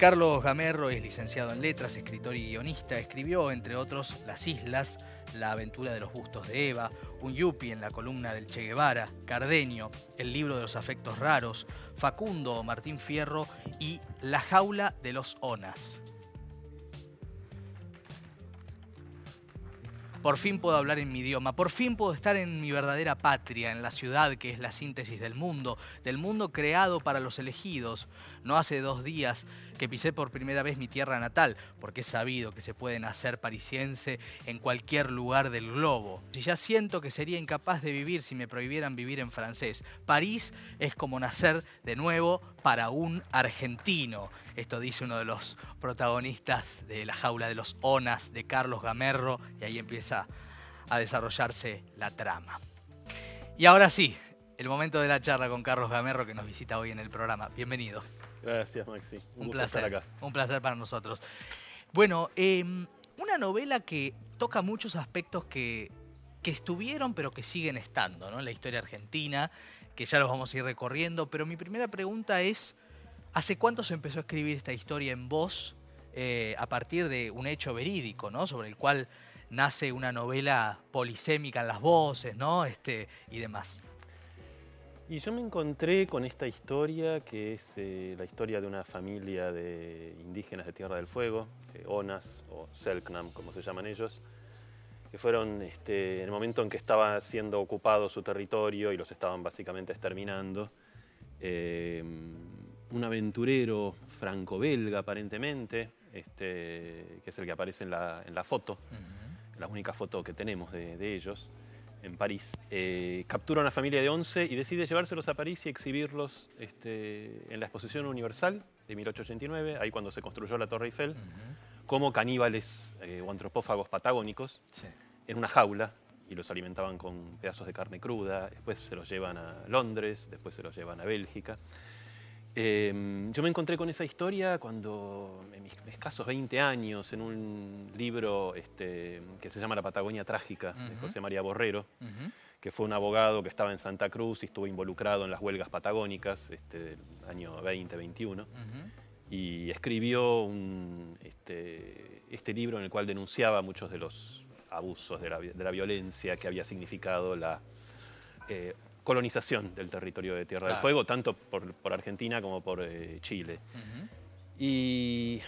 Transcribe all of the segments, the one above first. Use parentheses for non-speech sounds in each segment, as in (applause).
Carlos Gamerro es licenciado en letras, escritor y guionista. Escribió, entre otros, Las Islas, La aventura de los bustos de Eva, Un Yupi en la columna del Che Guevara, Cardeño, El libro de los afectos raros, Facundo, Martín Fierro y La jaula de los Onas. Por fin puedo hablar en mi idioma, por fin puedo estar en mi verdadera patria, en la ciudad que es la síntesis del mundo, del mundo creado para los elegidos. No hace dos días que pisé por primera vez mi tierra natal, porque he sabido que se puede nacer parisiense en cualquier lugar del globo. Y ya siento que sería incapaz de vivir si me prohibieran vivir en francés. París es como nacer de nuevo para un argentino. Esto dice uno de los protagonistas de La jaula de los Onas de Carlos Gamerro y ahí empieza a desarrollarse la trama. Y ahora sí, el momento de la charla con Carlos Gamerro que nos visita hoy en el programa. Bienvenido. Gracias, Maxi. Un, placer. Estar acá. Un placer para nosotros. Bueno, em, una novela que toca muchos aspectos que, que estuvieron pero que siguen estando ¿no? en la historia argentina, que ya los vamos a ir recorriendo. Pero mi primera pregunta es, ¿hace cuánto se empezó a escribir esta historia en voz eh, a partir de un hecho verídico, ¿no? sobre el cual nace una novela polisémica en las voces ¿no? este, y demás? Y yo me encontré con esta historia, que es eh, la historia de una familia de indígenas de Tierra del Fuego, Onas o Selknam, como se llaman ellos, que fueron este, en el momento en que estaba siendo ocupado su territorio y los estaban básicamente exterminando. Eh, un aventurero franco-belga aparentemente, este, que es el que aparece en la, foto, la única foto que tenemos de ellos, en París. Eh, captura a una familia de 11 y decide llevárselos a París y exhibirlos este, en la Exposición Universal de 1889, ahí cuando se construyó la Torre Eiffel, como caníbales eh, o antropófagos patagónicos en una jaula y los alimentaban con pedazos de carne cruda, después se los llevan a Londres, después se los llevan a Bélgica. Em, yo me encontré con esa historia cuando, en mis escasos 20 años, en un libro este, que se llama La Patagonia Trágica, de José María Borrero, que fue un abogado que estaba en Santa Cruz y estuvo involucrado en las huelgas patagónicas este, del año 2021. Y escribió este, este, libro en el cual denunciaba muchos de los abusos de la, violencia que había significado la eh, colonización del territorio de Tierra del Fuego, tanto por, Argentina como por eh, Chile. Y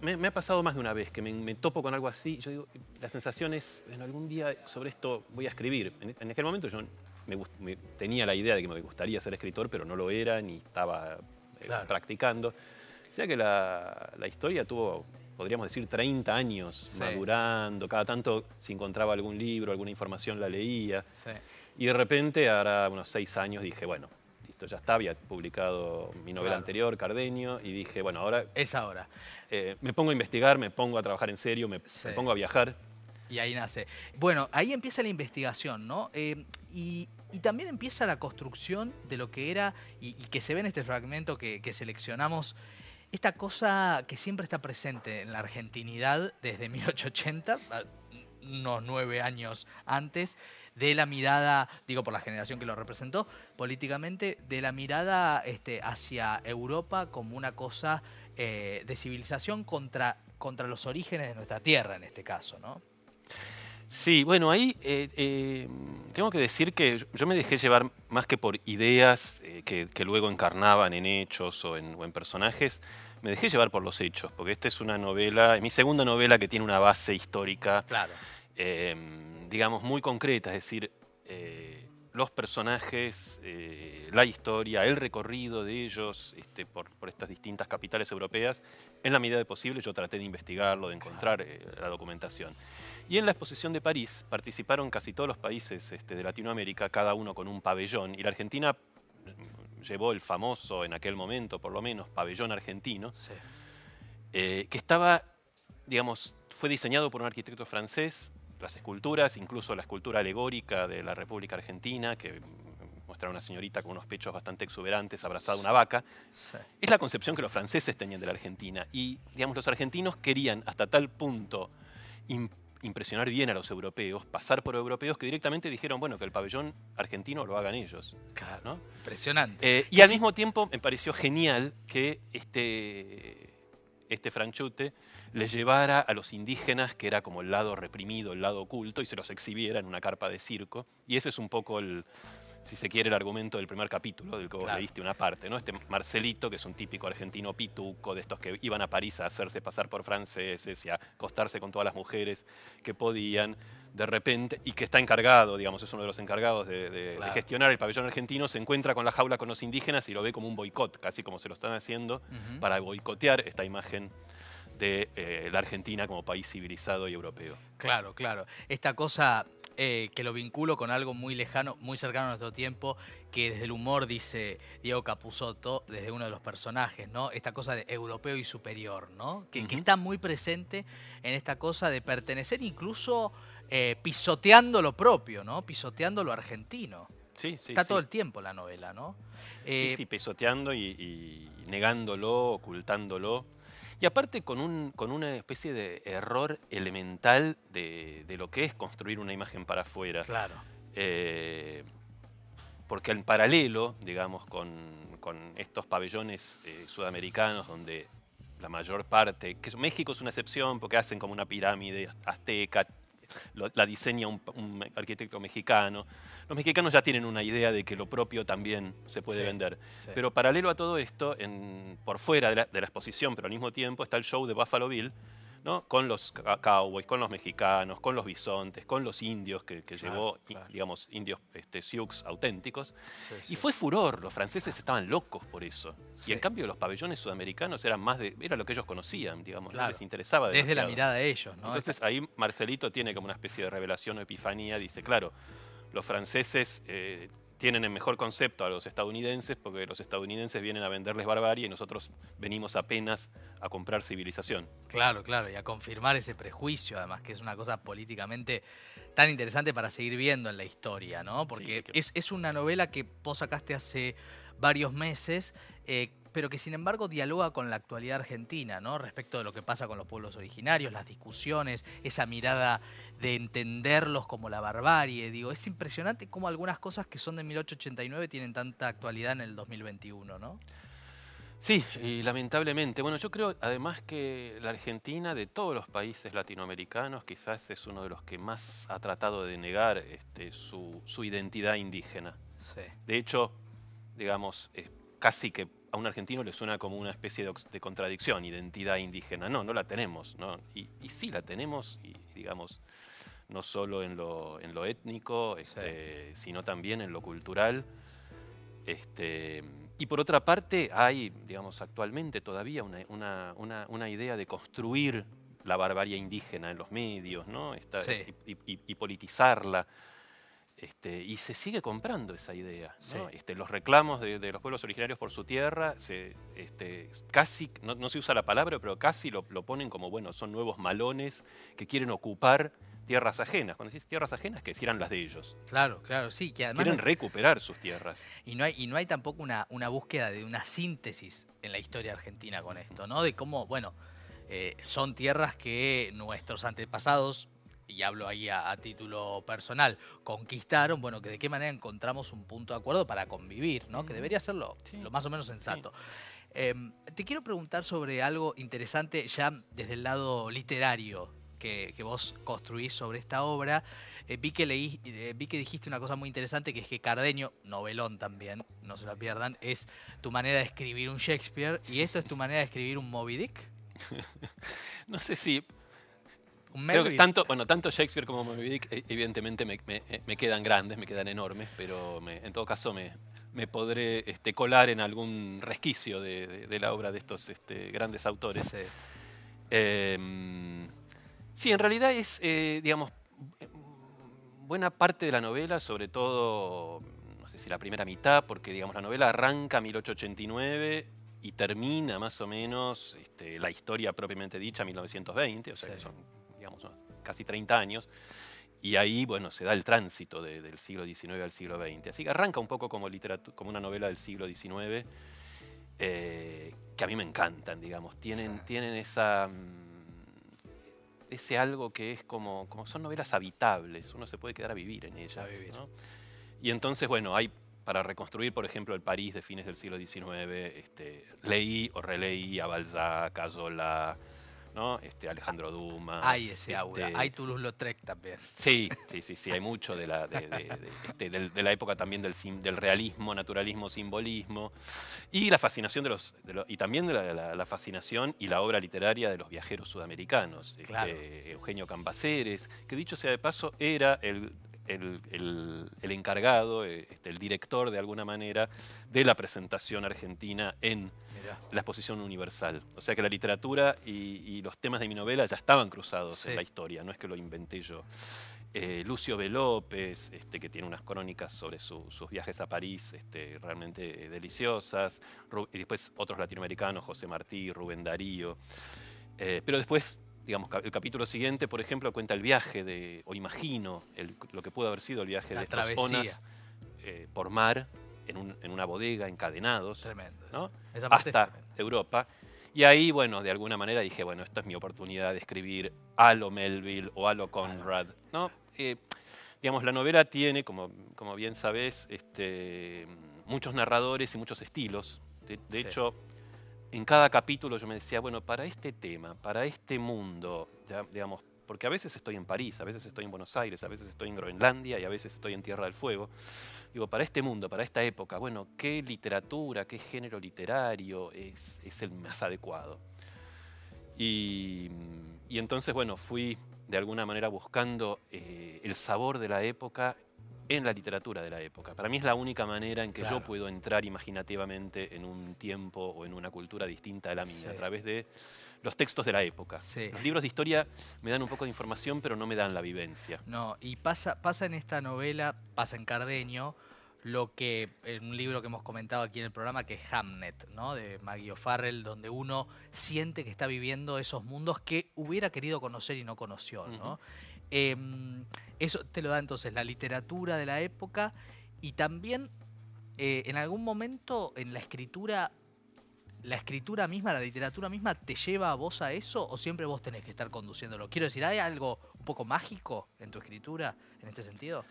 me, ha pasado más de una vez que me, topo con algo así. Yo digo, la sensación es, en algún día sobre esto voy a escribir. En, aquel momento yo tenía la idea de que me gustaría ser escritor, pero no lo era ni estaba eh, practicando. O sea que la, historia tuvo, podríamos decir, 30 años madurando. Cada tanto si encontraba algún libro, alguna información la leía. Sí. Y de repente, ahora unos seis años, dije, bueno, listo, ya está, había publicado mi novela anterior, Cardeño, y dije, bueno, ahora... Es ahora. Eh, me pongo a investigar, me pongo a trabajar en serio, me, pongo a viajar. Y ahí nace. Bueno, ahí empieza la investigación, ¿no? Eh, y, también empieza la construcción de lo que era, y, que se ve en este fragmento que, que seleccionamos, esta cosa que siempre está presente en la argentinidad desde 1880, unos nueve años antes, de la mirada, digo por la generación que lo representó, políticamente, de la mirada este, hacia Europa como una cosa eh, de civilización contra, contra los orígenes de nuestra tierra, en este caso, ¿no? Sí, bueno, ahí eh, eh, tengo que decir que yo me dejé llevar más que por ideas que, luego encarnaban en hechos o en, personajes, me dejé llevar por los hechos, porque esta es una novela, mi segunda novela que tiene una base histórica. Claro digamos, muy concreta, es decir, eh, los personajes, eh, la historia, el recorrido de ellos este, por, estas distintas capitales europeas, en la medida de posible yo traté de investigarlo, de encontrar eh, la documentación. Y en la exposición de París participaron casi todos los países este, de Latinoamérica, cada uno con un pabellón, y la Argentina mm, llevó el famoso, en aquel momento por lo menos, pabellón argentino, que estaba, digamos, fue diseñado por un arquitecto francés, las esculturas, incluso la escultura alegórica de la República Argentina, que muestra a una señorita con unos pechos bastante exuberantes abrazada a una vaca, es la concepción que los franceses tenían de la Argentina. Y, digamos, los argentinos querían hasta tal punto impresionar bien a los europeos, pasar por europeos que directamente dijeron, bueno, que el pabellón argentino lo hagan ellos. Claro, Impresionante. Eh, y al mismo tiempo me pareció genial que este este Franchute le llevara a los indígenas, que era como el lado reprimido, el lado oculto, y se los exhibiera en una carpa de circo. Y ese es un poco el, si se quiere, el argumento del primer capítulo, del que vos leíste una parte, ¿no? Este Marcelito, que es un típico argentino pituco, de estos que iban a París a hacerse pasar por franceses y a acostarse con todas las mujeres que podían, de repente, y que está encargado, digamos, es uno de los encargados de, gestionar el pabellón argentino, se encuentra con la jaula con los indígenas y lo ve como un boicot, casi como se lo están haciendo, para boicotear esta imagen de eh, la Argentina como país civilizado y europeo. Claro, claro. Esta cosa eh, que lo vinculo con algo muy lejano, muy cercano a nuestro tiempo, que desde el humor dice Diego Capusotto, desde uno de los personajes, ¿no? Esta cosa de europeo y superior, ¿no? Que, está muy presente en esta cosa de pertenecer incluso eh, pisoteando lo propio, ¿no? Pisoteando lo argentino. Sí, sí, Está todo el tiempo la novela, ¿no? sí, sí, pisoteando y negándolo, ocultándolo. Y aparte con, un, con una especie de error elemental de, lo que es construir una imagen para afuera. Claro. Eh, porque en paralelo, digamos, con, estos pabellones eh, sudamericanos donde la mayor parte, que México es una excepción porque hacen como una pirámide azteca, la diseña un, arquitecto mexicano. Los mexicanos ya tienen una idea de que lo propio también se puede vender. Pero paralelo a todo esto, por fuera de la, de la, exposición, pero al mismo tiempo, está el show de Buffalo Bill, con los cowboys, con los mexicanos, con los bisontes, con los indios que, llevó, digamos, indios este, sioux auténticos. Y fue furor, los franceses estaban locos por eso. Y en cambio los pabellones sudamericanos eran más de, era lo que ellos conocían, digamos, les interesaba. Desde la mirada de ellos, ¿no? Entonces ahí Marcelito tiene como una especie de revelación o epifanía, dice, claro, los franceses eh, tienen en mejor concepto a los estadounidenses porque los estadounidenses vienen a venderles barbarie y nosotros venimos apenas a comprar civilización. Claro, claro, y a confirmar ese prejuicio, además, que es una cosa políticamente tan interesante para seguir viendo en la historia, ¿no? Porque es, es, una novela que vos sacaste hace varios meses. Eh, pero que sin embargo dialoga con la actualidad argentina, ¿no? Respecto de lo que pasa con los pueblos originarios, las discusiones, esa mirada de entenderlos como la barbarie. Digo, es impresionante cómo algunas cosas que son de 1889 tienen tanta actualidad en el 2021, ¿no? Sí, y lamentablemente. Bueno, yo creo además que la Argentina, de todos los países latinoamericanos, quizás es uno de los que más ha tratado de negar este, su, identidad indígena. Sí. De hecho, digamos, casi que a un argentino le suena como una especie de, contradicción, identidad indígena. No, no la tenemos, ¿no? Y, sí la tenemos, y digamos, no solo en lo, en lo étnico, este, sino también en lo cultural. Este, y por otra parte, hay, digamos, actualmente todavía una, idea de construir la barbarie indígena en los medios, ¿no? y, politizarla. Este, y se sigue comprando esa idea. Este, los reclamos de, los pueblos originarios por su tierra, se, este, casi, no, se usa la palabra, pero casi lo, ponen como, bueno, son nuevos malones que quieren ocupar tierras ajenas. Cuando decís tierras ajenas, que eran las de ellos. Claro, claro, sí. Que además Quieren recuperar sus tierras. Y no hay, y no hay tampoco una, una búsqueda de una síntesis en la historia argentina con esto, ¿no? De cómo, bueno, eh, son tierras que nuestros antepasados y hablo ahí a, título personal, conquistaron, bueno, que de qué manera encontramos un punto de acuerdo para convivir, ¿no? Que debería ser lo, más o menos sensato. Em, te quiero preguntar sobre algo interesante ya desde el lado literario que, vos construís sobre esta obra. Eh, vi, que leí, eh, vi que dijiste una cosa muy interesante, que es que Cardeño, novelón también, no se la pierdan, es tu manera de escribir un Shakespeare y esto es tu manera de escribir un Moby Dick. (laughs) no sé si Creo que tanto, bueno, tanto Shakespeare como Moby Dick e, evidentemente eh, me, quedan grandes, me quedan enormes, pero en todo caso me, me podré este, colar en algún resquicio de, la obra de estos este, grandes autores. Sí. Em, sí. en realidad es, eh, digamos, buena parte de la novela, sobre todo, no sé si la primera mitad, porque digamos la novela arranca en 1889 y termina más o menos este, la historia propiamente dicha 1920, o sea que son casi 30 años. Y ahí, bueno, se da el tránsito del siglo XIX al siglo XX. Así que arranca un poco como, como una novela del siglo XIX, eh, que a mí me encantan, digamos. Tienen, tienen esa, mm, ese algo que es como, como son novelas habitables, uno se puede quedar a vivir en ellas. Y entonces, bueno, hay para reconstruir, por ejemplo, el París de fines del siglo XIX, este, leí o releí a Balzac, a Zola, ¿no? Este, Alejandro Dumas. Hay ese aura, este, hay Toulouse-Lautrec también. Sí, sí, sí, sí, hay mucho de la, de, este, de la época también del, realismo, naturalismo, simbolismo, y la fascinación de los, y también de la, la- la fascinación y la obra literaria de los viajeros sudamericanos. Claro. Eugenio Cambaceres, que dicho sea de paso, era el, el- el- el encargado, eh, este, el director de alguna manera, de la presentación argentina en Mirá. la exposición universal. O sea que la literatura y, y los temas de mi novela ya estaban cruzados Sí. en la historia, no es que lo inventé yo. Eh, Lucio B. López, este, que tiene unas crónicas sobre su- sus viajes a París este, realmente eh, deliciosas. Ru- y después otros latinoamericanos, José Martí, Rubén Darío. Eh, pero después, digamos, el capítulo siguiente, por ejemplo, cuenta el viaje de, o imagino, el- lo que pudo haber sido el viaje La de travesía. onas eh, por mar, en, un- en una bodega, encadenados Tremendo. ¿no? eso. Esa parte es hasta. Europa. Y ahí, bueno, de alguna manera dije, bueno, esta es mi oportunidad de escribir a lo Melville o a lo Conrad, ¿no? Eh, digamos, la novela tiene, como, como bien sabes, este, muchos narradores y muchos estilos. De, de Sí. hecho, en cada capítulo yo me decía, bueno, para este tema, para este mundo, ya, digamos, porque a veces estoy en París, a veces estoy en Buenos Aires, a veces estoy en Groenlandia y a veces estoy en Tierra del Fuego. Digo, para este mundo, para esta época, bueno, ¿qué literatura, qué género literario es, el más adecuado? Y, y entonces, bueno, fui de alguna manera buscando eh, el sabor de la época en la literatura de la época. Para mí es la única manera en que Claro. yo puedo entrar imaginativamente en un tiempo o en una cultura distinta a la mía, Sí. a través de los textos de la época. Sí. Los libros de historia me dan un poco de información, pero no me dan la vivencia. No, y pasa, pasa en esta novela, pasa en Cardeño, lo que en un libro que hemos comentado aquí en el programa, que es Hamnet, ¿no? De Maggie O'Farrell, donde uno siente que está viviendo esos mundos que hubiera querido conocer y no conoció, ¿no? Eso te lo da entonces la literatura de la época y también eh, en algún momento en la escritura, la escritura misma, la literatura misma, ¿te lleva a vos a eso o siempre vos tenés que estar conduciéndolo? Quiero decir, ¿hay algo un poco mágico en tu escritura en este sentido?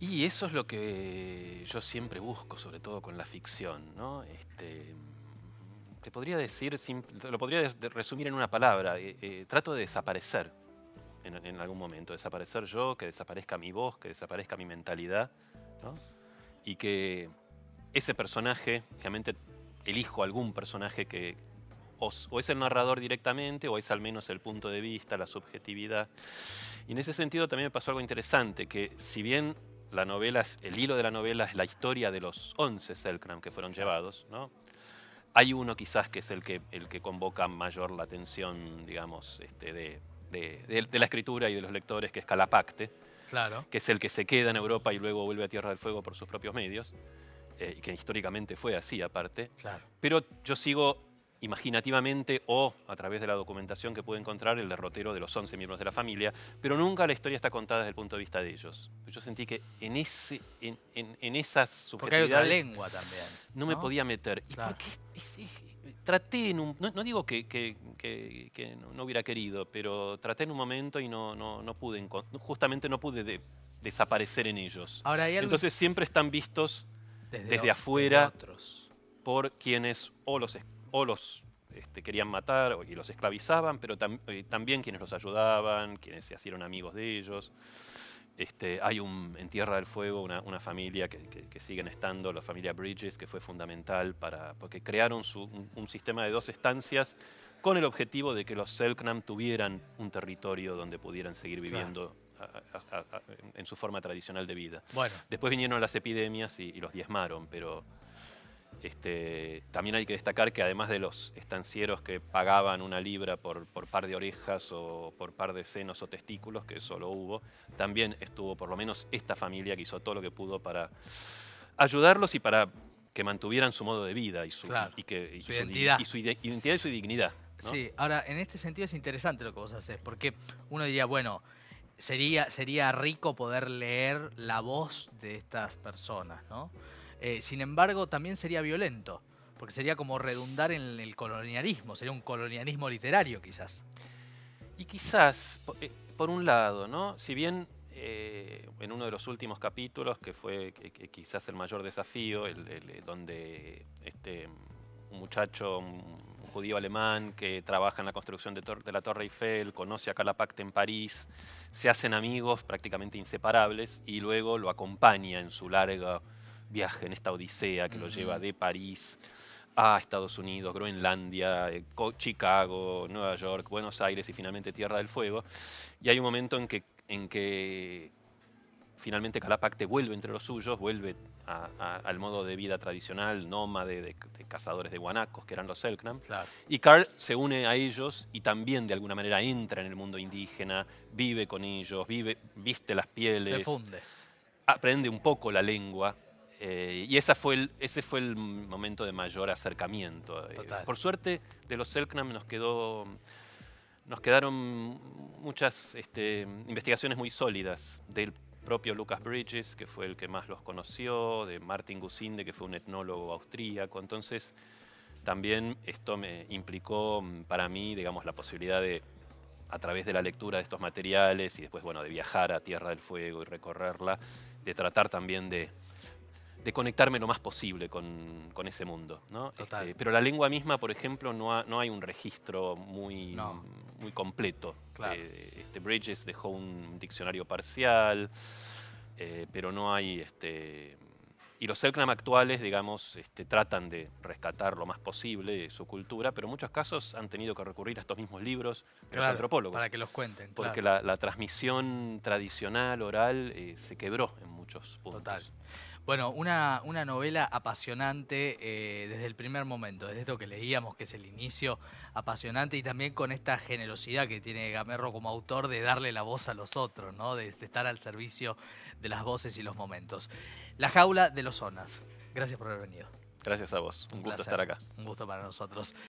Y eso es lo que yo siempre busco, sobre todo con la ficción, ¿no? Este, te podría decir, lo podría resumir en una palabra. eh, eh, trato de desaparecer en, en algún momento, desaparecer yo, que desaparezca mi voz, que desaparezca mi mentalidad, ¿no? Y que ese personaje, realmente elijo algún personaje que o, o es el narrador directamente o es al menos el punto de vista, la subjetividad. Y en ese sentido también me pasó algo interesante, que si bien la novela, es- el hilo de la novela es la historia de los 11 Selknam que fueron llevados, ¿no? Hay uno quizás que es el que, el que convoca mayor la atención, digamos, este, de, de- de- de la escritura y de los lectores, que es Calapacte, Claro. que es el que se queda en Europa y luego vuelve a Tierra del Fuego por sus propios medios, eh, y que históricamente fue así aparte. Claro. Pero yo sigo imaginativamente o a través de la documentación que pude encontrar el derrotero de los 11 miembros de la familia, pero nunca la historia está contada desde el punto de vista de ellos. Yo sentí que en, ese, en, en- en esas Porque hay otra subjetividades lengua también. no me podía meter. Y es- es- traté en un... No, no digo que, que- que- que no, hubiera querido, pero traté en un momento y no, no, no pude, justamente no pude de- desaparecer en ellos. Ahora algo Entonces siempre están vistos desde o- afuera, otros. por quienes o los, o los este, querían matar y los esclavizaban, pero tam- eh, también quienes los ayudaban, quienes se hicieron amigos de ellos. Este, hay un, en Tierra del Fuego una, una familia que, que- que siguen estando, la familia Bridges, que fue fundamental para, porque crearon su- un, un sistema de dos estancias con el objetivo de que los Selknam tuvieran un territorio donde pudieran seguir Claro. viviendo a- a- a- a- en su forma tradicional de vida. Bueno, Después vinieron las epidemias y, y los diezmaron, pero este, también hay que destacar que además de los estancieros que pagaban una libra por, por par de orejas o por par de senos o testículos, que eso lo hubo, también estuvo por lo menos esta familia que hizo todo lo que pudo para ayudarlos y para que mantuvieran su modo de vida y su, Claro, y que, y su di- identidad. y su ide- identidad y su dignidad. ¿no? Sí, ahora en este sentido es interesante lo que vos haces, porque uno diría, bueno, sería, sería rico poder leer la voz de estas personas, ¿no? Eh, sin embargo, también sería violento, porque sería como redundar en el colonialismo, sería un colonialismo literario quizás. Y quizás, eh, por un lado, ¿no? Si bien eh, en uno de los últimos capítulos, que fue quizás el mayor desafío, donde este, un muchacho, un judío alemán que trabaja en la construcción de, la Torre Eiffel, conoce a Calapact en París, se hacen amigos prácticamente inseparables y luego lo acompaña en su largo viaje, en esta odisea que lo lleva de París a Estados Unidos, Groenlandia, eh, Chicago, Nueva York, Buenos Aires y finalmente Tierra del Fuego. Y hay un momento en que, en que finalmente Calapac vuelve entre los suyos, vuelve a- a- al modo de vida tradicional, nómade, de, de cazadores de guanacos, que eran los Selknam. Claro. Y Carl se une a ellos y también de alguna manera entra en el mundo indígena, vive con ellos, vive, viste las Se pieles, funde. aprende un poco la lengua. Eh, y esa fue el, ese fue el momento de mayor acercamiento. Eh, Total. por suerte, de los Selknam nos quedó. Nos quedaron muchas este, investigaciones muy sólidas del propio Lucas Bridges, que fue el que más los conoció, de Martin Gusinde, que fue un etnólogo austríaco. Entonces, también esto me implicó mm, para mí, digamos, la posibilidad de, a través de la lectura de estos materiales y después, bueno, de viajar a Tierra del Fuego y recorrerla, de tratar también de, de conectarme lo más posible con, con ese mundo. ¿no? Total. Este, pero la lengua misma, por ejemplo, no, ha- no hay un registro muy, No. muy completo. Claro. Eh, este Bridges dejó un diccionario parcial, eh, pero no hay... Este, y los Selknam actuales, digamos, este, tratan de rescatar lo más posible su cultura, pero en muchos casos han tenido que recurrir a estos mismos libros de los antropólogos. Para que los cuenten. Porque claro. la, la transmisión tradicional, oral, eh, se quebró en muchos puntos. Total. Bueno, una, una novela apasionante eh, desde el primer momento, desde esto que leíamos, que es el inicio, apasionante y también con esta generosidad que tiene Gamerro como autor de darle la voz a los otros, ¿no? de, de estar al servicio de las voces y los momentos. La jaula de los zonas. Gracias por haber venido. Gracias a vos. Un, gusto placer. estar acá. Un gusto para nosotros.